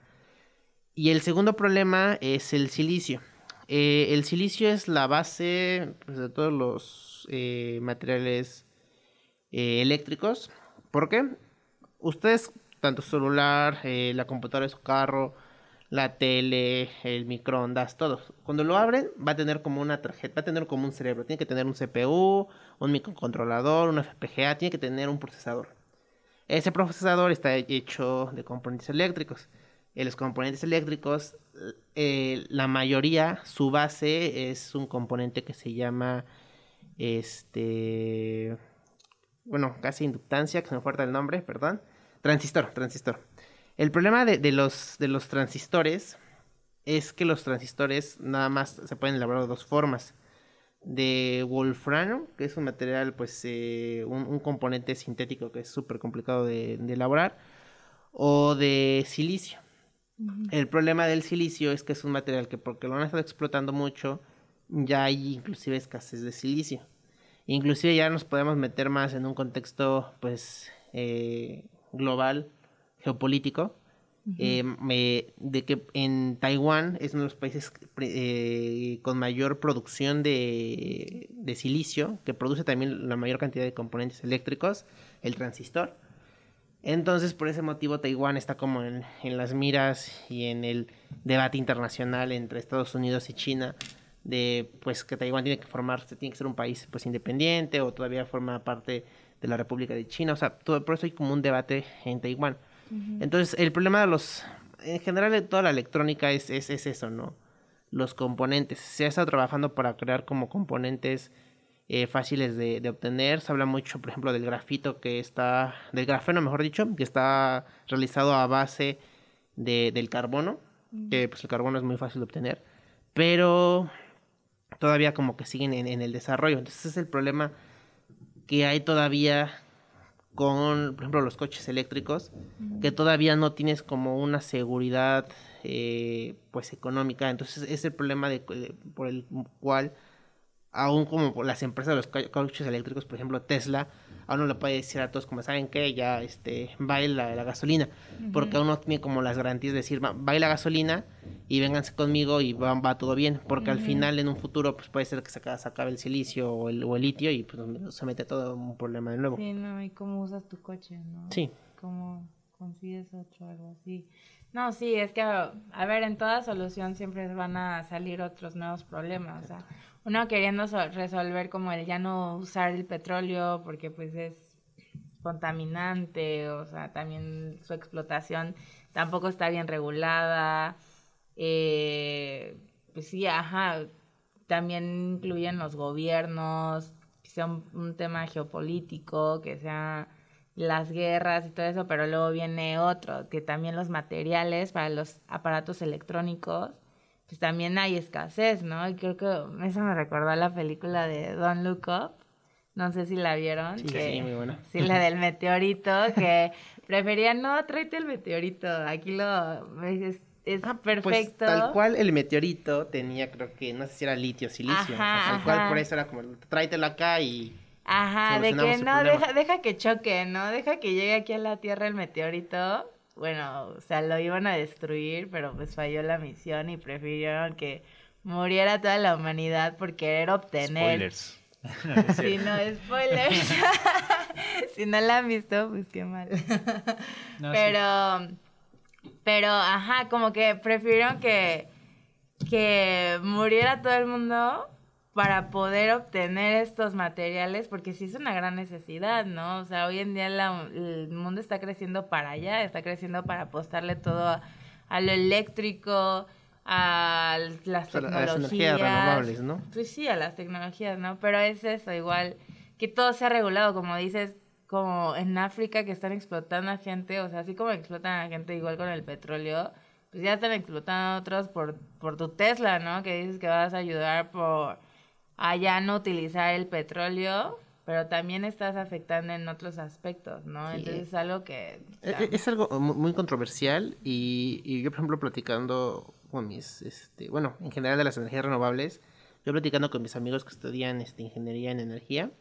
Y el segundo problema es el silicio. Eh, el silicio es la base pues, de todos los eh, materiales eh, eléctricos. ¿Por qué? Ustedes, tanto celular, la computadora de su carro, la tele, el microondas, todo. Cuando lo abren va a tener como una tarjeta, va a tener como un cerebro. Tiene que tener un CPU, un microcontrolador, un FPGA, tiene que tener un procesador. Ese procesador está hecho de componentes eléctricos. En los componentes eléctricos, eh, la mayoría, su base es un componente que se llama, este, bueno, casi inductancia, que se me falta el nombre, perdón. Transistor, transistor. El problema de, los, de los transistores es que los transistores nada más se pueden elaborar de dos formas. De wolframio, que es un material, pues eh, un, componente sintético que es súper complicado de, elaborar, o de silicio. El problema del silicio es que es un material que porque lo han estado explotando mucho, ya hay inclusive escasez de silicio. Inclusive ya nos podemos meter más en un contexto pues eh, global geopolítico, eh, de que en Taiwán es uno de los países eh, con mayor producción de, silicio, que produce también la mayor cantidad de componentes eléctricos, el transistor. Entonces, por ese motivo, Taiwán está como en, las miras y en el debate internacional entre Estados Unidos y China de pues que Taiwán tiene que formarse, tiene que ser un país pues independiente o todavía forma parte de la República de China, o sea, todo, por eso hay como un debate en Taiwán. Entonces, el problema de los, en general de toda la electrónica es, es, eso, ¿no? Los componentes. Se ha estado trabajando para crear como componentes eh, fáciles de, obtener. Se habla mucho, por ejemplo, del grafito que está, del grafeno, mejor dicho, que está realizado a base de, del carbono, que pues el carbono es muy fácil de obtener, pero todavía como que siguen en, en el desarrollo. Entonces es el problema que hay todavía con, por ejemplo, los coches eléctricos, que todavía no tienes como una seguridad eh, pues económica. Entonces es el problema de, por el cual aún como las empresas de los coches eléctricos, por ejemplo Tesla, aún no le puede decir a todos como saben que ya este va la, gasolina, porque aún no tiene como las garantías de decir va, la gasolina y vénganse conmigo y va, va todo bien, porque al final en un futuro pues puede ser que se, acabe el silicio o el, o el litio y pues se mete todo un problema de nuevo. Sí, no, y cómo usas tu coche, ¿no? Sí. Cómo consigues otro, algo así. No, sí, es que, a ver, en toda solución siempre van a salir otros nuevos problemas. O sea, uno queriendo resolver como el ya no usar el petróleo porque pues es contaminante, o sea, también su explotación tampoco está bien regulada. Eh, pues sí, ajá, también incluyen los gobiernos, que sea un, tema geopolítico, que sea las guerras y todo eso, pero luego viene otro, que también los materiales para los aparatos electrónicos pues también hay escasez, ¿no? Y creo que eso me recordó a la película de Don't Look Up. No sé si la vieron. Sí, sí, muy buena. Sí, la del meteorito, que <laughs> prefería, no, tráete el meteorito. Aquí lo es, es ah, pues, perfecto. tal cual el meteorito tenía, creo que, no sé si era litio o silicio. Ajá, tal cual por eso era como, tráetelo acá y... Ajá, de que no, deja, deja que choque, ¿no? Deja que llegue aquí a la Tierra el meteorito bueno, o sea, lo iban a destruir, pero pues falló la misión y prefirieron que muriera toda la humanidad por querer obtener. Spoilers. <laughs> si no, spoilers. <laughs> si no la han visto, pues qué mal. <laughs> pero, pero, ajá, como que prefirieron que, que muriera todo el mundo para poder obtener estos materiales, porque sí es una gran necesidad, ¿no? O sea, hoy en día el mundo está creciendo para allá, está creciendo para apostarle todo a, lo eléctrico, a las sea, a tecnologías. las energías renovables, ¿no? Pues sí, a las tecnologías, ¿no? Pero es eso, igual, que todo sea regulado, como dices, como en África que están explotando a gente, o sea, así como explotan a gente igual con el petróleo, pues ya están explotando a otros por, por tu Tesla, ¿no? Que dices que vas a ayudar por a ya no utilizar el petróleo, pero también estás afectando en otros aspectos, ¿no? Sí. Entonces es algo que... E- e- Es algo mu- muy controversial y, y yo, por ejemplo, platicando con mis, este, bueno, en general de las energías renovables, yo platicando con mis amigos que estudian este, ingeniería en energía,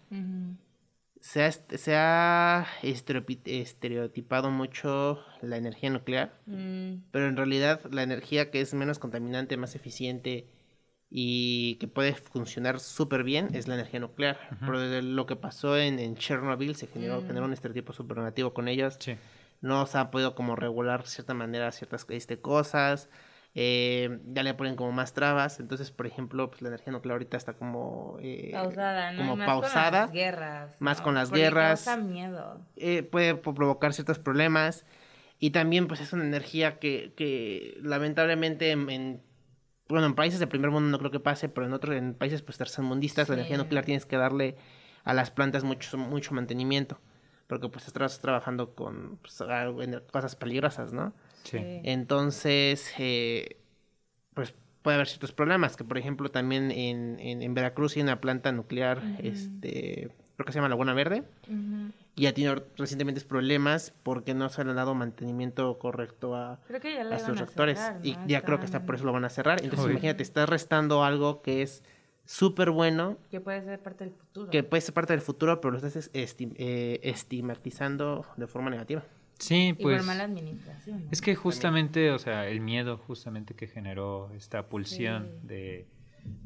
se ha, se ha estereotipado mucho la energía nuclear, Mm, pero en realidad la energía que es menos contaminante, más eficiente y que puede funcionar súper bien es la energía nuclear. Pero de lo que pasó en, en Chernobyl se generó, generó un estereotipo súper negativo con ellos. Sí. No se ha podido como regular de cierta manera ciertas este, cosas. eh, ya le ponen como más trabas. Entonces, por ejemplo, pues la energía nuclear ahorita está como... eh, pausada, ¿no? Como más pausada. con las guerras. más ¿no? con las guerras. causa miedo. eh, puede provocar ciertos problemas y también pues es una energía que, que lamentablemente en, en- bueno en países de primer mundo no creo que pase pero en otros en países pues tercermundistas la energía nuclear tienes que darle a las plantas mucho mucho mantenimiento porque pues estás trabajando con pues, cosas peligrosas no Sí. entonces eh, pues puede haber ciertos problemas que por ejemplo también en, en, en Veracruz hay una planta nuclear este creo que se llama Laguna Verde Ujú. Y ha tenido recientemente problemas porque no se le ha dado mantenimiento correcto a, Creo que ya le a van sus a reactores. cerrar, Y ¿no? ya creo que está Estaban- por eso lo van a cerrar. Entonces Uy. imagínate, estás restando algo que es súper bueno, Que puede ser parte del futuro. que puede ser parte del futuro, pero lo estás esti- eh, estigmatizando de forma negativa. Sí, y pues... por mala administración. ¿no? Es que justamente, o sea, el miedo justamente que generó esta pulsión Sí. de,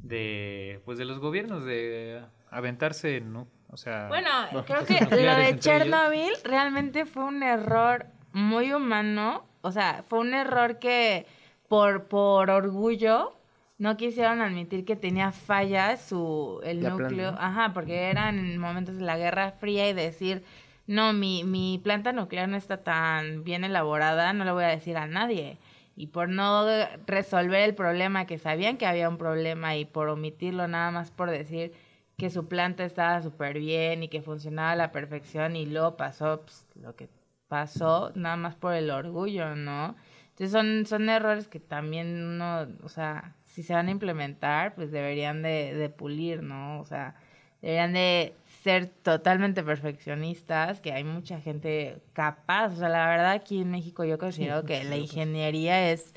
de, pues de los gobiernos de aventarse, ¿no? O sea, Bueno, <laughs> creo que lo de ellos. Chernobyl realmente fue un error muy humano. O sea, fue un error que por, por orgullo no quisieron admitir que tenía fallas su, el La núcleo. Ajá, porque eran momentos de la Guerra Fría y decir, no, mi, mi planta nuclear no está tan bien elaborada, no le voy a decir a nadie. Y por no resolver el problema, que sabían que había un problema y por omitirlo nada más por decir que su planta estaba súper bien y que funcionaba a la perfección y luego pasó pues, lo que pasó, nada más por el orgullo, ¿no? Entonces son, son errores que también uno, o sea, si se van a implementar, pues deberían de, de pulir, ¿no? O sea, deberían de ser totalmente perfeccionistas, que hay mucha gente capaz, o sea, la verdad aquí en México yo considero que la ingeniería es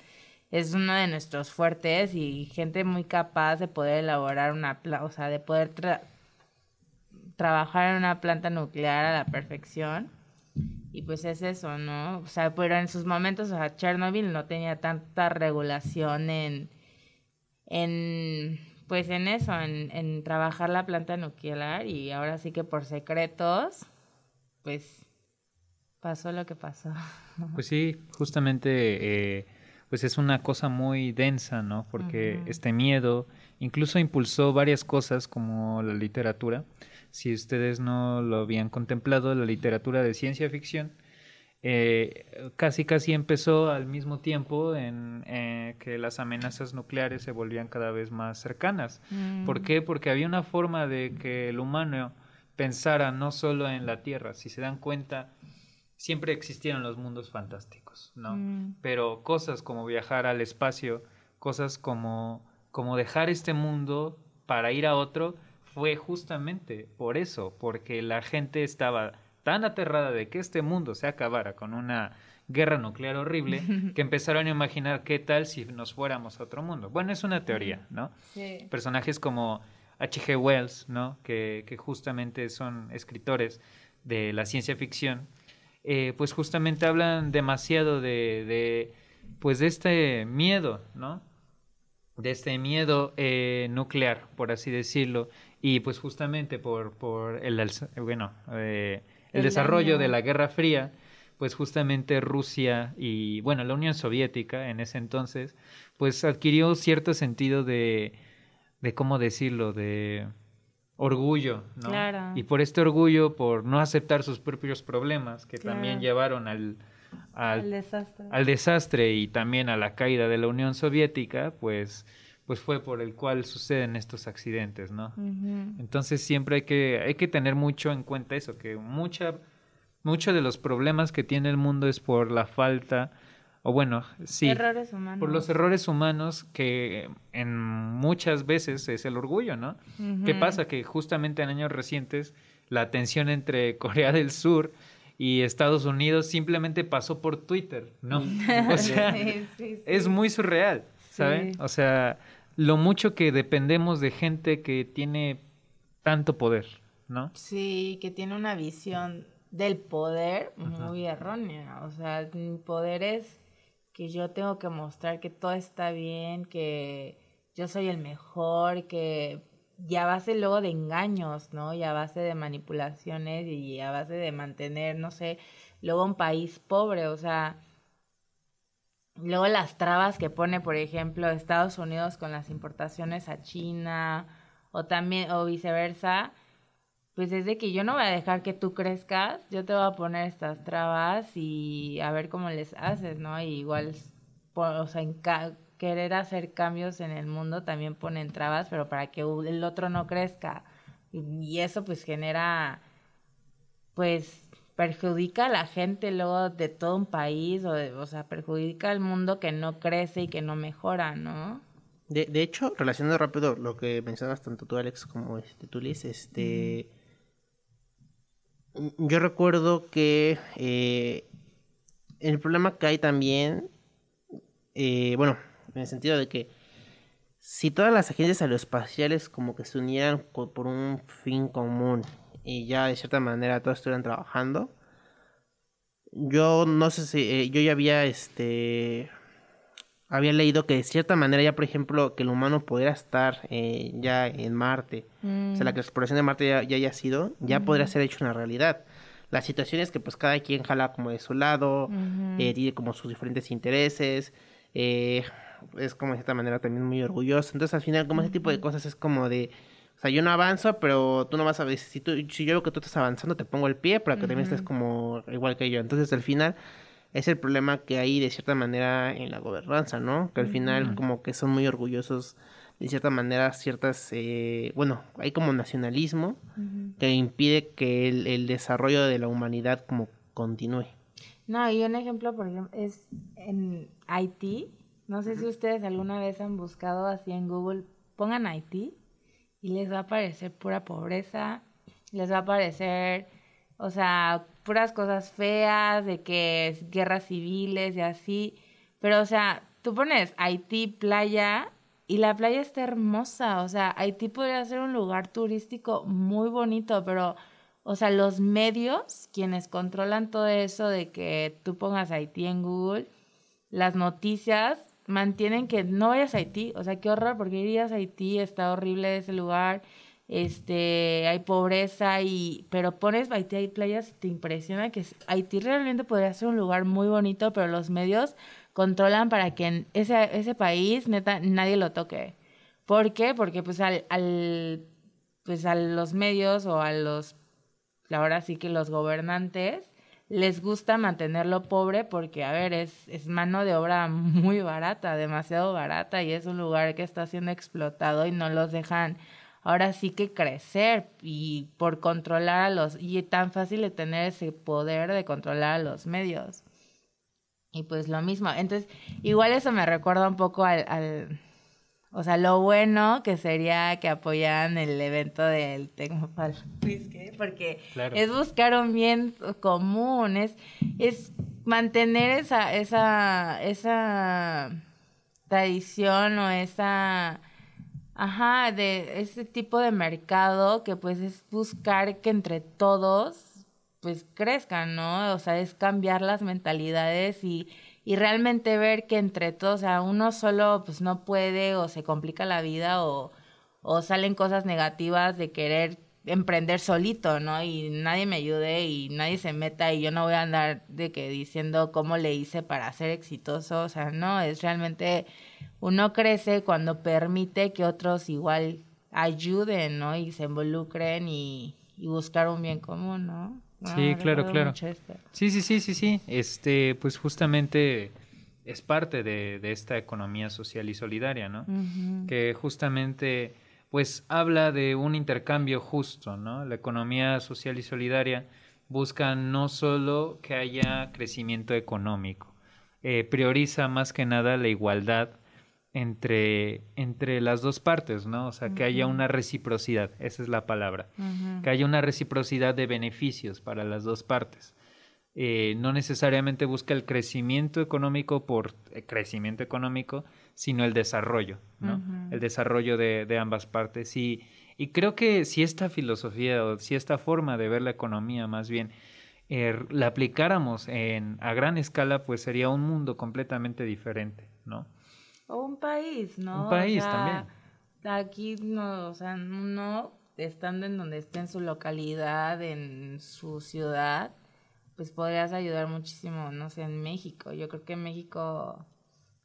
es uno de nuestros fuertes y gente muy capaz de poder elaborar una, o sea, de poder tra- trabajar en una planta nuclear a la perfección. Y pues es eso, ¿no? O sea, pero en sus momentos, o sea, Chernobyl no tenía tanta regulación en, en pues en eso, en, en trabajar la planta nuclear y ahora sí que por secretos, pues pasó lo que pasó. Pues sí, justamente, eh, pues es una cosa muy densa, ¿no? Porque este miedo incluso impulsó varias cosas como la literatura. Si ustedes no lo habían contemplado, la literatura de ciencia ficción eh, casi casi empezó al mismo tiempo en eh, que las amenazas nucleares se volvían cada vez más cercanas. ¿Por qué? Porque había una forma de que el humano pensara no solo en la Tierra. Si se dan cuenta, siempre existieron los mundos fantásticos, ¿no? Mm. Pero cosas como viajar al espacio, cosas como, como dejar este mundo para ir a otro, fue justamente por eso, porque la gente estaba tan aterrada de que este mundo se acabara con una guerra nuclear horrible, <laughs> que empezaron a imaginar qué tal si nos fuéramos a otro mundo. Bueno, es una teoría, ¿no? Sí. personajes como H.G. Wells, ¿no? que, que justamente son escritores de la ciencia ficción, eh, pues justamente hablan demasiado de, de, pues de este miedo, ¿no? De este miedo eh, nuclear, por así decirlo, y pues justamente por, por el, bueno, eh, el, El desarrollo daño. de la Guerra Fría, pues justamente Rusia y, bueno, la Unión Soviética en ese entonces, pues adquirió cierto sentido de, de cómo decirlo, de orgullo, ¿no? Claro. Y por este orgullo, por no aceptar sus propios problemas, que Claro. también llevaron al, al, desastre. al desastre y también a la caída de la Unión Soviética, pues, pues fue por el cual suceden estos accidentes, ¿no? Entonces siempre hay que, hay que tener mucho en cuenta eso, que mucha, muchos de los problemas que tiene el mundo es por la falta, o bueno, sí, Errores humanos. por los errores humanos que en muchas veces es el orgullo, ¿no? ¿Qué Ujú. pasa? Que justamente en años recientes la tensión entre <laughs> Corea del Sur y Estados Unidos simplemente pasó por Twitter, ¿no? <laughs> O sea, Sí, <laughs> sí, sí. es muy surreal, ¿saben? Sí. O sea, lo mucho que dependemos de gente que tiene tanto poder, ¿no? Sí, que tiene una visión del poder muy errónea. O sea, mi poder es que yo tengo que mostrar que todo está bien, que yo soy el mejor, que y a base luego de engaños, ¿no? Y a base de manipulaciones y a base de mantener, no sé, luego un país pobre, o sea, luego las trabas que pone, por ejemplo, Estados Unidos con las importaciones a China o también o viceversa, pues es de que yo no voy a dejar que tú crezcas, yo te voy a poner estas trabas y a ver cómo les haces, ¿no? Y igual, o sea, en querer hacer cambios en el mundo también ponen trabas, pero para que el otro no crezca. Y, y eso pues genera, pues perjudica a la gente luego de todo un país, o, de- o sea, perjudica al mundo que no crece y que no mejora, ¿no? De, de hecho, relacionando rápido lo que mencionas tanto tú, Alex, como este, tú, Liz, este... Yo recuerdo que eh, el problema que hay también, eh, bueno, en el sentido de que si todas las agencias aeroespaciales como que se unieran por un fin común y ya de cierta manera todos estuvieran trabajando, yo no sé si eh, yo ya había este había leído que de cierta manera ya por ejemplo que el humano pudiera estar eh, ya en Marte. O sea la la exploración de Marte ya, ya haya sido ya podría ser hecho una realidad. La situación es que pues cada quien jala como de su lado eh, tiene como sus diferentes intereses eh, es como de cierta manera también muy orgulloso. Entonces al final como ese tipo de cosas es como de o sea, yo no avanzo, pero tú no vas a ver. Si, tú, si yo veo que tú estás avanzando, te pongo el pie para que también estés como igual que yo. Entonces, al final, es el problema que hay de cierta manera en la gobernanza, ¿no? Que al final, como que son muy orgullosos, de cierta manera, ciertas. Eh, bueno, hay como nacionalismo que impide que el, el desarrollo de la humanidad como continúe. No, y un ejemplo, por ejemplo, es en Haití. No sé si ustedes alguna vez han buscado así en Google, pongan Haití y les va a aparecer pura pobreza, les va a aparecer, o sea, puras cosas feas, de que guerras civiles y así. Pero, o sea, tú pones Haití, playa, y la playa está hermosa. O sea, Haití podría ser un lugar turístico muy bonito, pero, o sea, los medios, quienes controlan todo eso de que tú pongas Haití en Google, las noticias mantienen que no vayas a Haití. O sea, qué horror, porque irías a Haití, está horrible ese lugar, este, hay pobreza y, pero pones Haití, hay playas te impresiona que Haití realmente podría ser un lugar muy bonito, pero los medios controlan para que en ese, ese país, neta, nadie lo toque. ¿Por qué? Porque pues al, al pues a los medios o a los, ahora sí que los gobernantes, les gusta mantenerlo pobre porque, a ver, es, es mano de obra muy barata, demasiado barata y es un lugar que está siendo explotado y no los dejan ahora sí que crecer y por controlar a los, y tan fácil de tener ese poder de controlar a los medios. Y pues lo mismo. Entonces, igual eso me recuerda un poco al, al o sea, lo bueno que sería que apoyaran el evento del Tecnopal porque Claro. es buscar un bien común, es, es mantener esa, esa, esa tradición o esa, ajá, de ese tipo de mercado que pues es buscar que entre todos pues crezcan, ¿no? O sea, es cambiar las mentalidades y, y realmente ver que entre todos, o sea, uno solo pues no puede o se complica la vida o, o salen cosas negativas de querer emprender solito, ¿no? Y nadie me ayude y nadie se meta y yo no voy a andar de que diciendo cómo le hice para ser exitoso, o sea, no, es realmente uno crece cuando permite que otros igual ayuden, ¿no? Y se involucren y, y buscar un bien común, ¿no? Sí, claro, claro. Sí, sí, sí, sí, sí. Este, pues justamente es parte de, de esta economía social y solidaria, ¿no? Que justamente, pues habla de un intercambio justo, ¿no? La economía social y solidaria busca no solo que haya crecimiento económico, eh, prioriza más que nada la igualdad entre, entre las dos partes, ¿no? O sea, que haya una reciprocidad, esa es la palabra que haya una reciprocidad de beneficios para las dos partes. Eh, no necesariamente busca el crecimiento económico por eh, crecimiento económico, sino el desarrollo, ¿no? El desarrollo de, de ambas partes. Y, y creo que si esta filosofía o si esta forma de ver la economía más bien eh, la aplicáramos en, a gran escala, pues sería un mundo completamente diferente, ¿no? O un país, ¿no? Un país O sea, también. Aquí no, o sea, no estando en donde esté en su localidad, en su ciudad, pues podrías ayudar muchísimo, no sé, en México. Yo creo que en México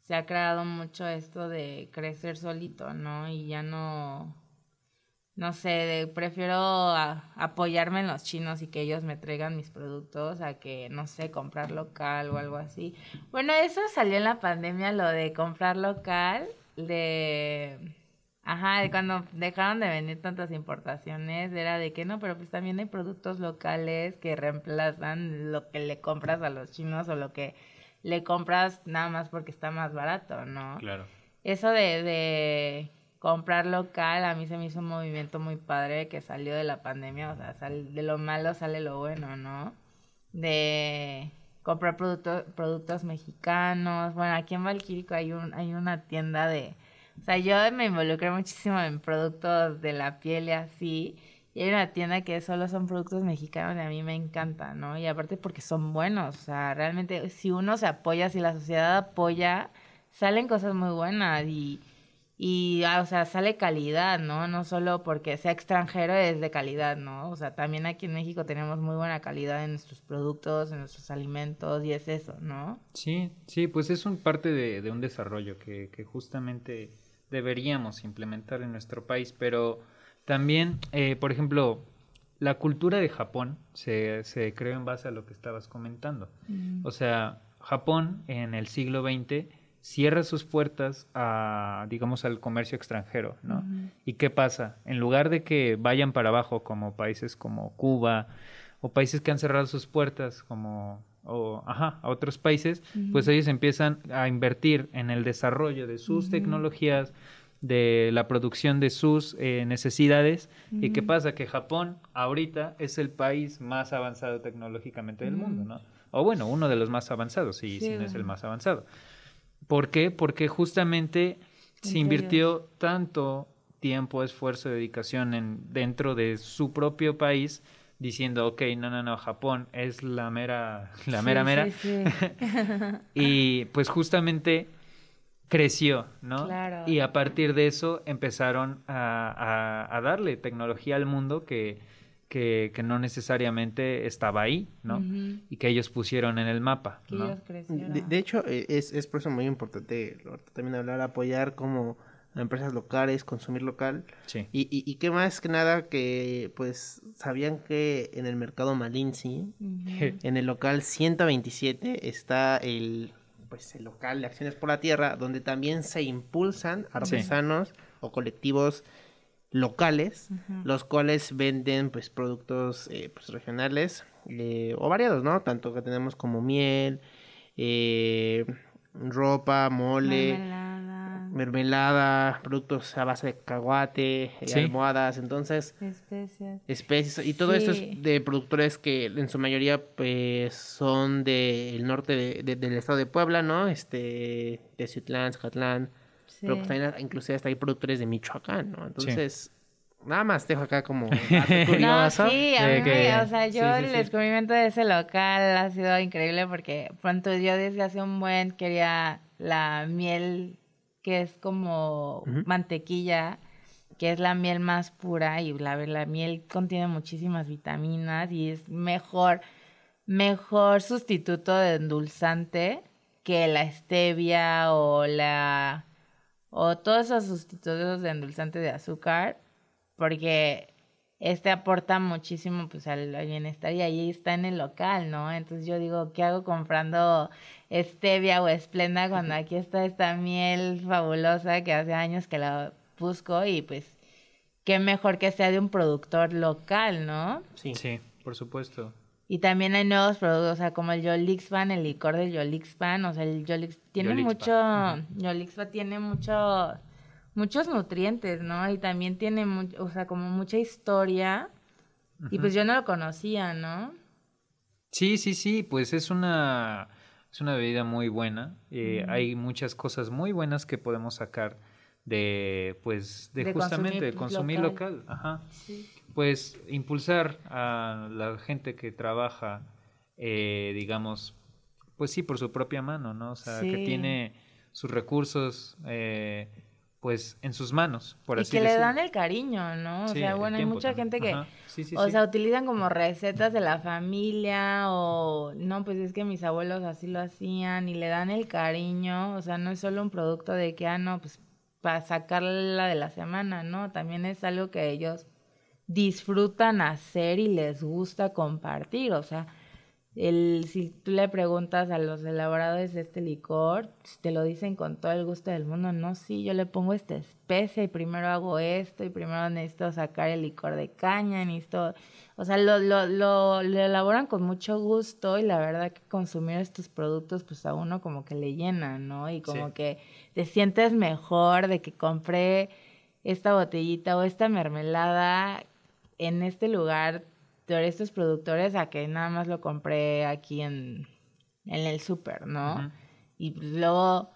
se ha creado mucho esto de crecer solito, ¿no? Y ya no, no sé, de- prefiero a- apoyarme en los chinos y que ellos me traigan mis productos a que, no sé, comprar local o algo así. Bueno, eso salió en la pandemia, lo de comprar local, de... Ajá, de cuando dejaron de venir tantas importaciones, era de que no, pero pues también hay productos locales que reemplazan lo que le compras a los chinos o lo que le compras nada más porque está más barato, ¿no? Claro. Eso de, de comprar local, a mí se me hizo un movimiento muy padre que salió de la pandemia, o sea, sal- de lo malo sale lo bueno, ¿no? De comprar productos productos mexicanos. Bueno, aquí en Valquírico hay un hay una tienda de, o sea, yo me involucré muchísimo en productos de la piel y así. Y hay una tienda que solo son productos mexicanos y a mí me encanta, ¿no? Y aparte porque son buenos, o sea, realmente si uno se apoya, si la sociedad apoya, salen cosas muy buenas y, y ah, o sea, sale calidad, ¿no? No solo porque sea extranjero es de calidad, ¿no? O sea, también aquí en México tenemos muy buena calidad en nuestros productos, en nuestros alimentos y es eso, ¿no? Sí, sí, pues es un parte de, de un desarrollo que, que justamente deberíamos implementar en nuestro país, pero también, eh, por ejemplo, la cultura de Japón se, se creó en base a lo que estabas comentando. O sea, Japón en el siglo XX cierra sus puertas a, digamos, al comercio extranjero, ¿no? ¿Y qué pasa? En lugar de que vayan para abajo como países como Cuba o países que han cerrado sus puertas como o, ajá, a otros países, pues ellos empiezan a invertir en el desarrollo de sus tecnologías, de la producción de sus eh, necesidades. ¿Y qué pasa? Que Japón ahorita es el país más avanzado tecnológicamente del mundo, ¿no? O bueno, uno de los más avanzados, si, si no es el más avanzado. ¿Por qué? Porque justamente se invirtió tanto tiempo, esfuerzo, dedicación en, dentro de su propio país diciendo, ok, no, no, no, Japón es la mera, <laughs> la mera, Sí, mera. sí, sí. <laughs> Y pues justamente creció, ¿no? Claro. Y a partir de eso empezaron a, a- a darle tecnología al mundo que, que, que no necesariamente estaba ahí, ¿no? Y que ellos pusieron en el mapa, Que ¿no? ellos crecieron. De, de hecho, eh, es, es por eso muy importante también hablar, apoyar como a empresas locales, consumir local. Sí. Y, y, y qué más que nada que, pues, sabían que en el mercado Malinzi, <laughs> en el local 127, está el, pues, el local de Acciones por la Tierra, donde también se impulsan artesanos o colectivos locales, los cuales venden, pues, productos, eh, pues, regionales eh, o variados, ¿no? Tanto que tenemos como miel, eh, ropa, mole Mermelada, mermelada, productos a base de cacahuate, eh, Sí. almohadas, entonces especias. especies y todo esto es de productores que en su mayoría pues son del norte de- de- del estado de Puebla, ¿no? Este, de Ciutlán, Zacatlán, pero pues Sí. también inclusive hasta hay productores de Michoacán, ¿no? Entonces, nada más dejo acá como <laughs> dato No, curioso. sí, a mí que- me- o sea, yo sí, el sí. descubrimiento de ese local ha sido increíble porque pronto yo desde hace un buen quería la miel que es como mantequilla, que es la miel más pura y la, la miel contiene muchísimas vitaminas y es mejor, mejor sustituto de endulzante que la stevia o la o todos esos sustitutos de endulzante de azúcar porque este aporta muchísimo pues al, al bienestar y ahí está en el local, ¿no? Entonces yo digo, ¿qué hago comprando stevia o esplenda cuando aquí está esta miel fabulosa que hace años que la busco y pues qué mejor que sea de un productor local, ¿no? Sí. Sí, por supuesto. Y también hay nuevos productos, o sea, como el Yolixpan, el licor del Yolixpan, o sea, el Yolix tiene Yolixpan, mucho, Yolixpan tiene mucho, muchos nutrientes, ¿no? Y también tiene, o sea, como mucha historia. Y pues yo no lo conocía, ¿no? Sí, sí, sí, pues es una, es una bebida muy buena. eh, Hay muchas cosas muy buenas que podemos sacar de, pues, de, De justamente de consumir local. local. Ajá. Pues impulsar a la gente que trabaja, eh, digamos, pues sí, por su propia mano, ¿no? O sea, que tiene sus recursos, eh, pues, en sus manos, por y así que le dan el cariño, ¿no? O Sí, sea, bueno, hay mucha también. gente que, Ajá, sí, sí, o sea, utilizan como recetas de la familia o, no, pues es que mis abuelos así lo hacían y le dan el cariño, o sea, no es solo un producto de que, ah, no, pues para sacarla de la semana, ¿no? También es algo que ellos disfrutan hacer y les gusta compartir, o sea, el, si tú le preguntas a los elaboradores de este licor, te lo dicen con todo el gusto del mundo, no, sí, yo le pongo esta especie y primero hago esto y primero necesito sacar el licor de caña, necesito, o sea, lo, lo, lo, lo elaboran con mucho gusto y la verdad que consumir estos productos pues a uno como que le llena, ¿no? Y como Sí. que te sientes mejor de que compré esta botellita o esta mermelada en este lugar de estos productores a que nada más lo compré aquí en, en el súper, ¿no? Y pues luego,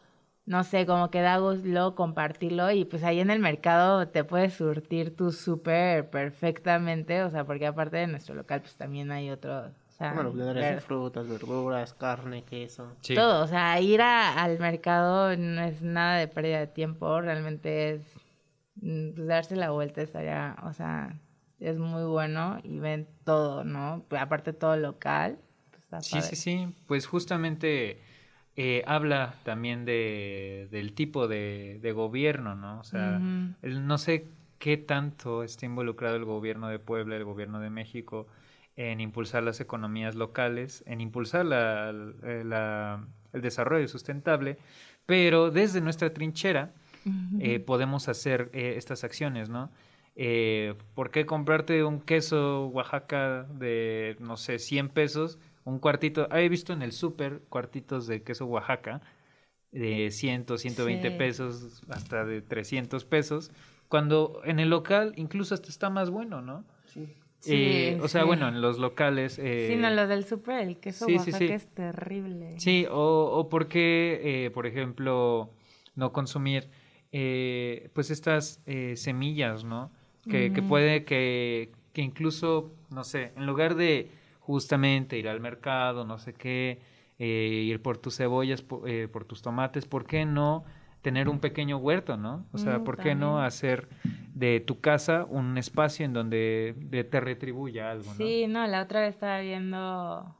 no sé, como que da gusto luego compartirlo y pues ahí en el mercado te puedes surtir tu súper perfectamente, o sea, porque aparte de nuestro local pues también hay otro, o sea, Bueno, ver- frutas, verduras, carne, queso. Sí. todo, o sea, ir a- al mercado no es nada de pérdida de tiempo, realmente es mm, pues, darse la vuelta estaría, o sea, es muy bueno y ven todo, ¿no? Aparte todo local. pues, está Sí, padre. sí, sí. Pues justamente eh, habla también de, del tipo de, de gobierno, ¿no? O sea, no sé qué tanto está involucrado el gobierno de Puebla, el gobierno de México, en impulsar las economías locales, en impulsar la- eh, la- el desarrollo sustentable, pero desde nuestra trinchera eh, podemos hacer eh, estas acciones, ¿no? Eh, ¿Por qué comprarte un queso Oaxaca de, no sé, 100 pesos? Un cuartito, he visto en el súper cuartitos de queso Oaxaca de 100, 120 Sí. pesos, hasta de 300 pesos, cuando en el local incluso hasta está más bueno, ¿no? Sí. Sí, Eh, o sea, bueno, en los locales... eh, Sí, no, los del súper, el queso sí, Oaxaca es terrible. Sí, o, o por qué, eh, por ejemplo, no consumir eh, pues estas eh, semillas, ¿no? Que, que puede que, que incluso, no sé, en lugar de justamente ir al mercado, no sé qué, eh, ir por tus cebollas, po- eh, por, tus tomates, ¿por qué no tener un pequeño huerto, ¿no? O sea, Mm, ¿por qué no hacer de tu casa un espacio en donde de- te retribuya algo, ¿no? Sí, no, la otra vez estaba viendo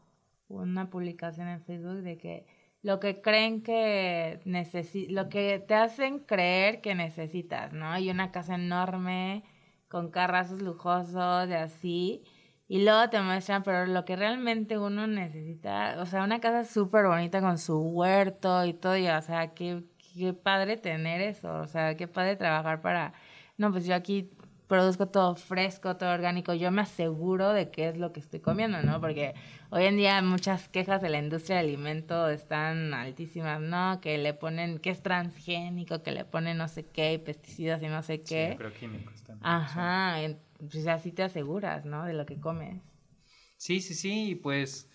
una publicación en Facebook de que lo que creen que necesi lo que te hacen creer que necesitas, ¿no? Y una casa enorme con carrazos lujosos de así y luego te muestran, pero lo que realmente uno necesita, o sea, una casa súper bonita con su huerto y todo, y, o sea, qué, qué padre tener eso, o sea, qué padre trabajar para, no, pues yo aquí produzco todo fresco, todo orgánico, yo me aseguro de qué es lo que estoy comiendo, ¿no? Porque hoy en día muchas quejas de la industria del alimento están altísimas, ¿no? Que le ponen, que es transgénico, que le ponen no sé qué, y pesticidas y no sé Sí, qué. agroquímicos también, sí. Ajá, en- pues así te aseguras, ¿no? De lo que comes. Sí, sí, sí, pues,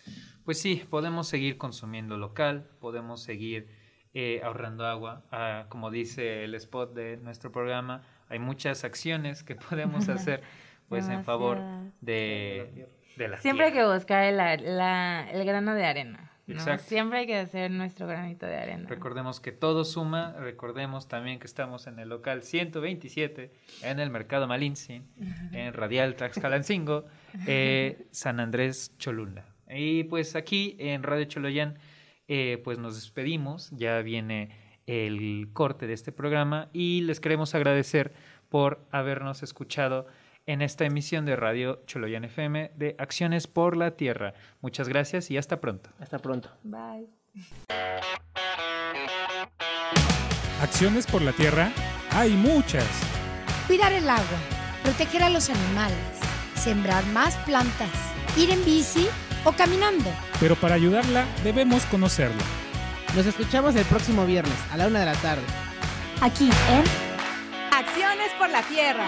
pues sí, podemos seguir consumiendo local, podemos seguir eh, ahorrando agua. Ah, como dice el spot de nuestro programa, hay muchas acciones que <laughs> podemos hacer pues en favor de, de la Siempre hay que buscar el, la- el grano de arena. ¿no? Exacto. Siempre hay que hacer nuestro granito de arena. Recordemos que todo suma, recordemos también que estamos en el local 127, en el Mercado Malintzin, en Radial Tlaxcalancingo, <laughs> eh, San Andrés Cholula. Y pues aquí en Radio Choloyán, eh, pues nos despedimos, ya viene el corte de este programa y les queremos agradecer por habernos escuchado en esta emisión de Radio Choloyan FM de Acciones por la Tierra. Muchas gracias y hasta pronto. Hasta pronto. Bye. Acciones por la tierra hay muchas. Cuidar el agua, proteger a los animales, sembrar más plantas, ir en bici o caminando. Pero para ayudarla debemos conocerla. Nos escuchamos el próximo viernes a la una de la tarde. Aquí en Acciones por la Tierra.